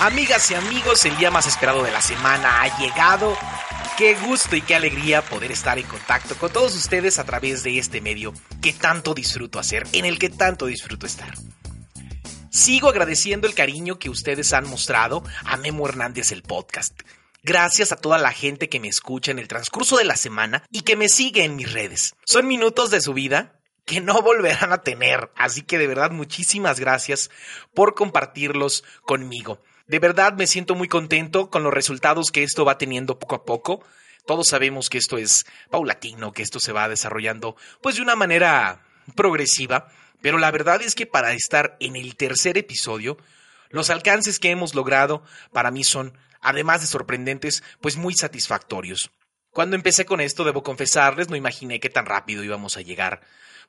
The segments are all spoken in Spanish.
Amigas y amigos, el día más esperado de la semana ha llegado. Qué gusto y qué alegría poder estar en contacto con todos ustedes a través de este medio que tanto disfruto hacer, en el que tanto disfruto estar. Sigo agradeciendo el cariño que ustedes han mostrado a Memo Hernández el podcast. Gracias a toda la gente que me escucha en el transcurso de la semana y que me sigue en mis redes. Son minutos de su vida que no volverán a tener, así que de verdad muchísimas gracias por compartirlos conmigo. De verdad me siento muy contento con los resultados que esto va teniendo poco a poco. Todos sabemos que esto es paulatino, que esto se va desarrollando pues de una manera progresiva, pero la verdad es que para estar en el tercer episodio, los alcances que hemos logrado para mí son, además de sorprendentes, pues muy satisfactorios. Cuando empecé con esto, debo confesarles, no imaginé que tan rápido íbamos a llegar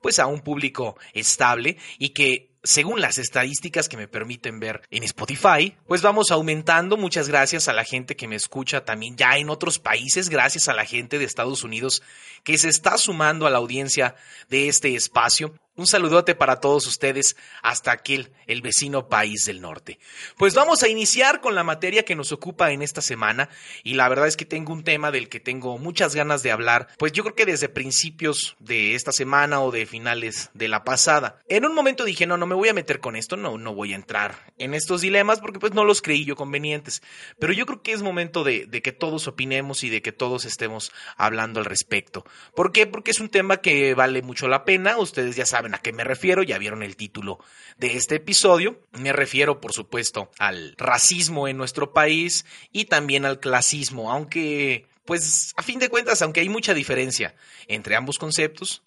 pues a un público estable y que según las estadísticas que me permiten ver en Spotify, pues vamos aumentando. Muchas gracias a la gente que me escucha también ya en otros países, gracias a la gente de Estados Unidos que se está sumando a la audiencia de este espacio. Un saludote para todos ustedes hasta aquel, el vecino país del norte. Pues vamos a iniciar con la materia que nos ocupa en esta semana y la verdad es que tengo un tema del que tengo muchas ganas de hablar, pues yo creo que desde principios de esta semana o de finales de la pasada. En un momento dije, no, no me voy a meter con esto, no, no voy a entrar en estos dilemas porque pues no los creí yo convenientes. Pero yo creo que es momento de, de que todos opinemos y de que todos estemos hablando al respecto. ¿Por qué? Porque es un tema que vale mucho la pena, ustedes ya saben a qué me refiero, ya vieron el título de este episodio. Me refiero, por supuesto, al racismo en nuestro país y también al clasismo, aunque, pues, a fin de cuentas, aunque hay mucha diferencia entre ambos conceptos,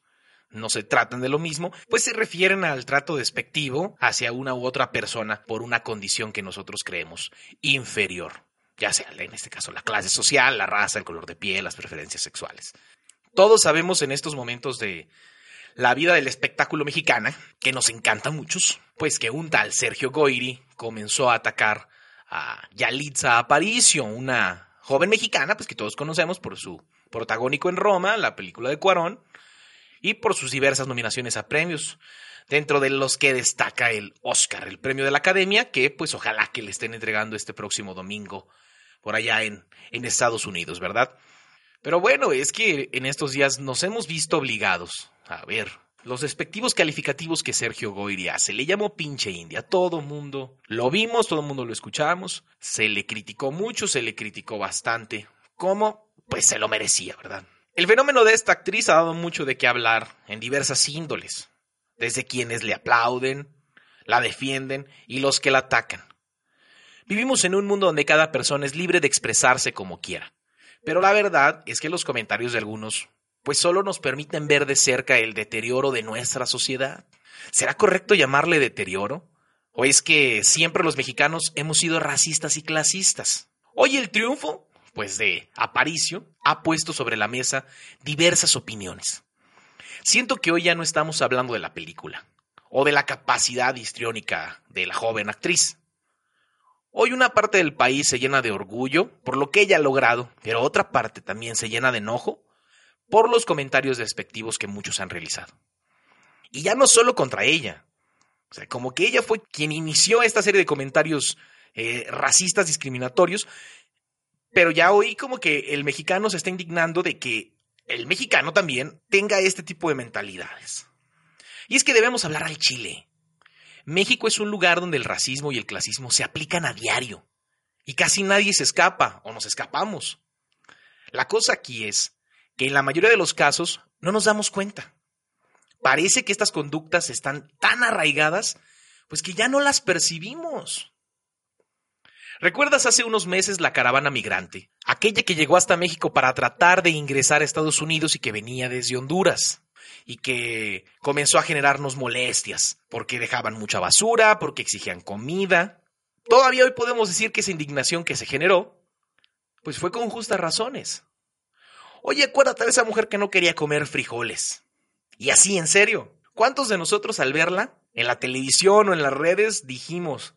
no se tratan de lo mismo, pues se refieren al trato despectivo hacia una u otra persona por una condición que nosotros creemos inferior, ya sea en este caso la clase social, la raza, el color de piel, las preferencias sexuales. Todos sabemos en estos momentos de, la vida del espectáculo mexicana, que nos encanta a muchos, pues que un tal Sergio Goiri comenzó a atacar a Yalitza Aparicio, una joven mexicana, pues que todos conocemos por su protagónico en Roma, la película de Cuarón, y por sus diversas nominaciones a premios, dentro de los que destaca el Oscar, el premio de la Academia, que pues ojalá que le estén entregando este próximo domingo por allá en, en Estados Unidos, ¿verdad? Pero bueno, es que en estos días nos hemos visto obligados a ver, los despectivos calificativos que Sergio Goyri hace. Le llamó pinche India. Todo mundo lo vimos, todo mundo lo escuchamos. Se le criticó mucho, se le criticó bastante. ¿Cómo? Pues se lo merecía, ¿verdad? El fenómeno de esta actriz ha dado mucho de qué hablar en diversas índoles. Desde quienes le aplauden, la defienden y los que la atacan. Vivimos en un mundo donde cada persona es libre de expresarse como quiera. Pero la verdad es que los comentarios de algunos pues solo nos permiten ver de cerca el deterioro de nuestra sociedad. ¿Será correcto llamarle deterioro? ¿O es que siempre los mexicanos hemos sido racistas y clasistas? Hoy el triunfo, pues de Aparicio, ha puesto sobre la mesa diversas opiniones. Siento que hoy ya no estamos hablando de la película o de la capacidad histriónica de la joven actriz. Hoy una parte del país se llena de orgullo por lo que ella ha logrado, pero otra parte también se llena de enojo por los comentarios despectivos que muchos han realizado. Y ya no solo contra ella, o sea, como que ella fue quien inició esta serie de comentarios eh, racistas, discriminatorios, pero ya hoy como que el mexicano se está indignando de que el mexicano también tenga este tipo de mentalidades. Y es que debemos hablar al Chile. México es un lugar donde el racismo y el clasismo se aplican a diario. Y casi nadie se escapa o nos escapamos. La cosa aquí es que en la mayoría de los casos no nos damos cuenta. Parece que estas conductas están tan arraigadas, pues que ya no las percibimos. ¿Recuerdas hace unos meses la caravana migrante? Aquella que llegó hasta México para tratar de ingresar a Estados Unidos y que venía desde Honduras y que comenzó a generarnos molestias porque dejaban mucha basura, porque exigían comida. Todavía hoy podemos decir que esa indignación que se generó, pues fue con justas razones. Oye, acuérdate de esa mujer que no quería comer frijoles. Y así, en serio. ¿Cuántos de nosotros al verla en la televisión o en las redes dijimos,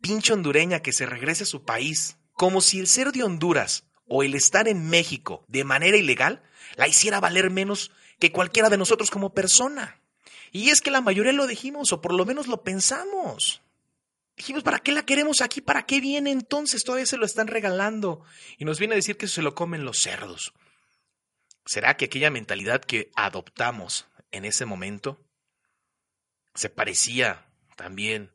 pinche hondureña que se regrese a su país? Como si el ser de Honduras o el estar en México de manera ilegal la hiciera valer menos que cualquiera de nosotros como persona. Y es que la mayoría lo dijimos, o por lo menos lo pensamos. Dijimos, ¿para qué la queremos aquí? ¿Para qué viene entonces? Todavía se lo están regalando. Y nos viene a decir que se lo comen los cerdos. ¿Será que aquella mentalidad que adoptamos en ese momento se parecía también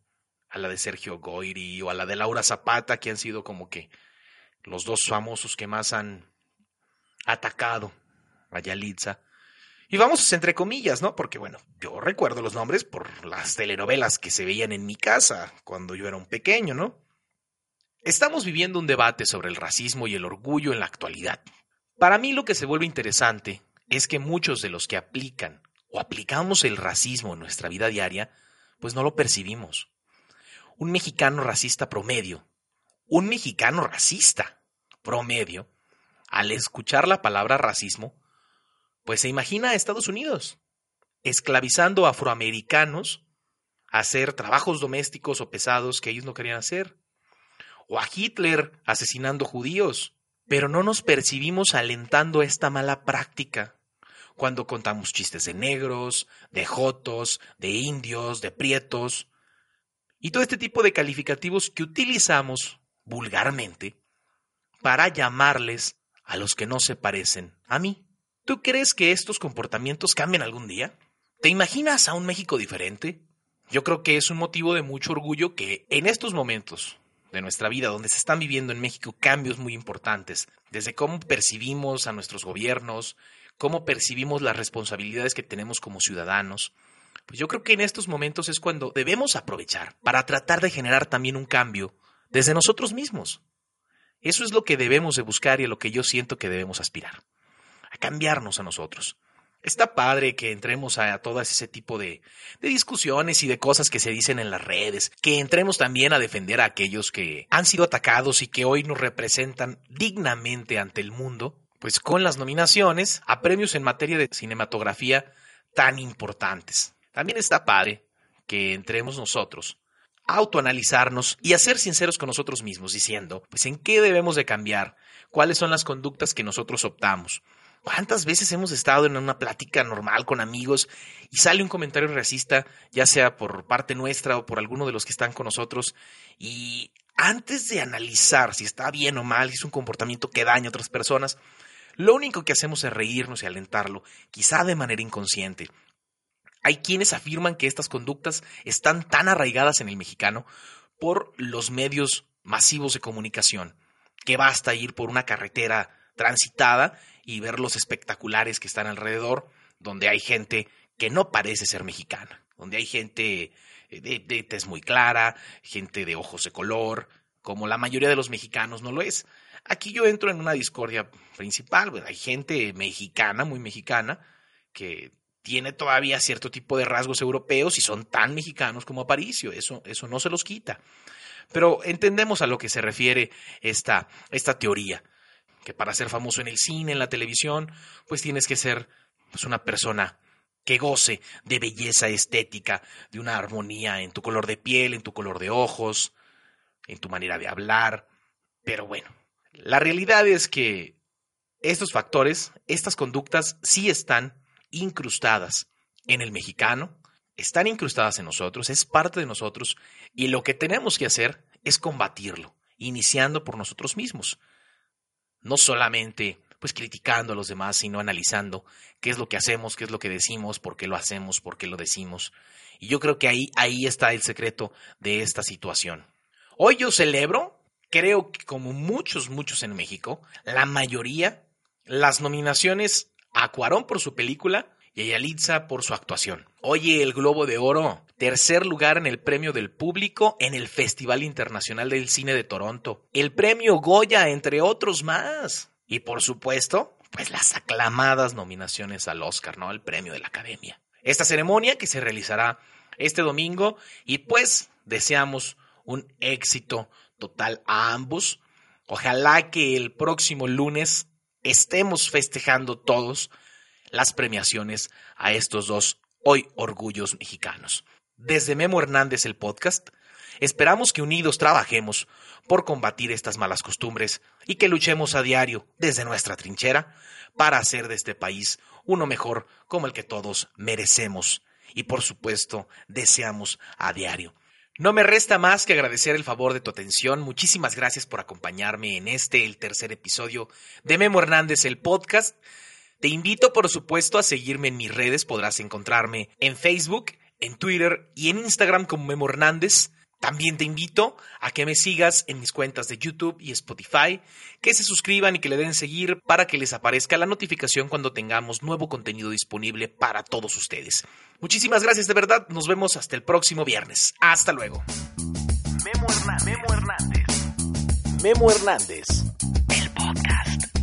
a la de Sergio Goyri o a la de Laura Zapata, que han sido como que los dos famosos que más han atacado a Yalitza? Y vamos entre comillas, ¿no? Porque bueno, yo recuerdo los nombres por las telenovelas que se veían en mi casa cuando yo era un pequeño, ¿no? Estamos viviendo un debate sobre el racismo y el orgullo en la actualidad. Para mí lo que se vuelve interesante es que muchos de los que aplican o aplicamos el racismo en nuestra vida diaria, pues no lo percibimos. Un mexicano racista promedio, un mexicano racista promedio, al escuchar la palabra racismo, pues se imagina a Estados Unidos esclavizando a afroamericanos a hacer trabajos domésticos o pesados que ellos no querían hacer. O a Hitler asesinando judíos. Pero no nos percibimos alentando esta mala práctica cuando contamos chistes de negros, de jotos, de indios, de prietos, y todo este tipo de calificativos que utilizamos vulgarmente para llamarles a los que no se parecen a mí. ¿Tú crees que estos comportamientos cambien algún día? ¿Te imaginas a un México diferente? Yo creo que es un motivo de mucho orgullo que en estos momentos de nuestra vida, donde se están viviendo en México cambios muy importantes, desde cómo percibimos a nuestros gobiernos, cómo percibimos las responsabilidades que tenemos como ciudadanos, pues yo creo que en estos momentos es cuando debemos aprovechar para tratar de generar también un cambio desde nosotros mismos. Eso es lo que debemos de buscar y a lo que yo siento que debemos aspirar cambiarnos a nosotros. Está padre que entremos a todo ese tipo de, de, discusiones y de cosas que se dicen en las redes, que entremos también a defender a aquellos que han sido atacados y que hoy nos representan dignamente ante el mundo, pues con las nominaciones a premios en materia de cinematografía tan importantes. También está padre que entremos nosotros a autoanalizarnos y a ser sinceros con nosotros mismos, diciendo, pues en qué debemos de cambiar, cuáles son las conductas que nosotros optamos, ¿Cuántas veces hemos estado en una plática normal con amigos y sale un comentario racista, ya sea por parte nuestra o por alguno de los que están con nosotros, y antes de analizar si está bien o mal, si es un comportamiento que daña a otras personas, lo único que hacemos es reírnos y alentarlo, quizá de manera inconsciente. Hay quienes afirman que estas conductas están tan arraigadas en el mexicano por los medios masivos de comunicación, que basta ir por una carretera transitada y ver los espectaculares que están alrededor, donde hay gente que no parece ser mexicana, donde hay gente eh, de, tez muy clara, gente de ojos de color, como la mayoría de los mexicanos no lo es. Aquí yo entro en una discordia principal, pues hay gente mexicana, muy mexicana, que tiene todavía cierto tipo de rasgos europeos y son tan mexicanos como Aparicio, eso, eso no se los quita. Pero entendemos a lo que se refiere esta, esta teoría que para ser famoso en el cine, en la televisión, pues tienes que ser pues, una persona que goce de belleza estética, de una armonía en tu color de piel, en tu color de ojos, en tu manera de hablar. Pero bueno, la realidad es que estos factores, estas conductas sí están incrustadas en el mexicano, están incrustadas en nosotros, es parte de nosotros y lo que tenemos que hacer es combatirlo, iniciando por nosotros mismos no solamente pues criticando a los demás, sino analizando qué es lo que hacemos, qué es lo que decimos, por qué lo hacemos, por qué lo decimos. Y yo creo que ahí, ahí está el secreto de esta situación. Hoy yo celebro, creo que como muchos, muchos en México, la mayoría, las nominaciones a Cuarón por su película y por su actuación. Oye, el Globo de Oro, tercer lugar en el premio del público en el Festival Internacional del Cine de Toronto, el premio Goya, entre otros más. Y por supuesto, pues las aclamadas nominaciones al Oscar, ¿no? El premio de la Academia. Esta ceremonia que se realizará este domingo y pues deseamos un éxito total a ambos. Ojalá que el próximo lunes estemos festejando todos las premiaciones a estos dos hoy orgullos mexicanos. Desde Memo Hernández el podcast, esperamos que unidos trabajemos por combatir estas malas costumbres y que luchemos a diario desde nuestra trinchera para hacer de este país uno mejor como el que todos merecemos y por supuesto deseamos a diario. No me resta más que agradecer el favor de tu atención. Muchísimas gracias por acompañarme en este, el tercer episodio de Memo Hernández, el podcast. Te invito, por supuesto, a seguirme en mis redes. Podrás encontrarme en Facebook, en Twitter y en Instagram como Memo Hernández. También te invito a que me sigas en mis cuentas de YouTube y Spotify, que se suscriban y que le den seguir para que les aparezca la notificación cuando tengamos nuevo contenido disponible para todos ustedes. Muchísimas gracias de verdad, nos vemos hasta el próximo viernes. Hasta luego. Memo Hernández. Memo Hernández. Memo Hernández. El podcast.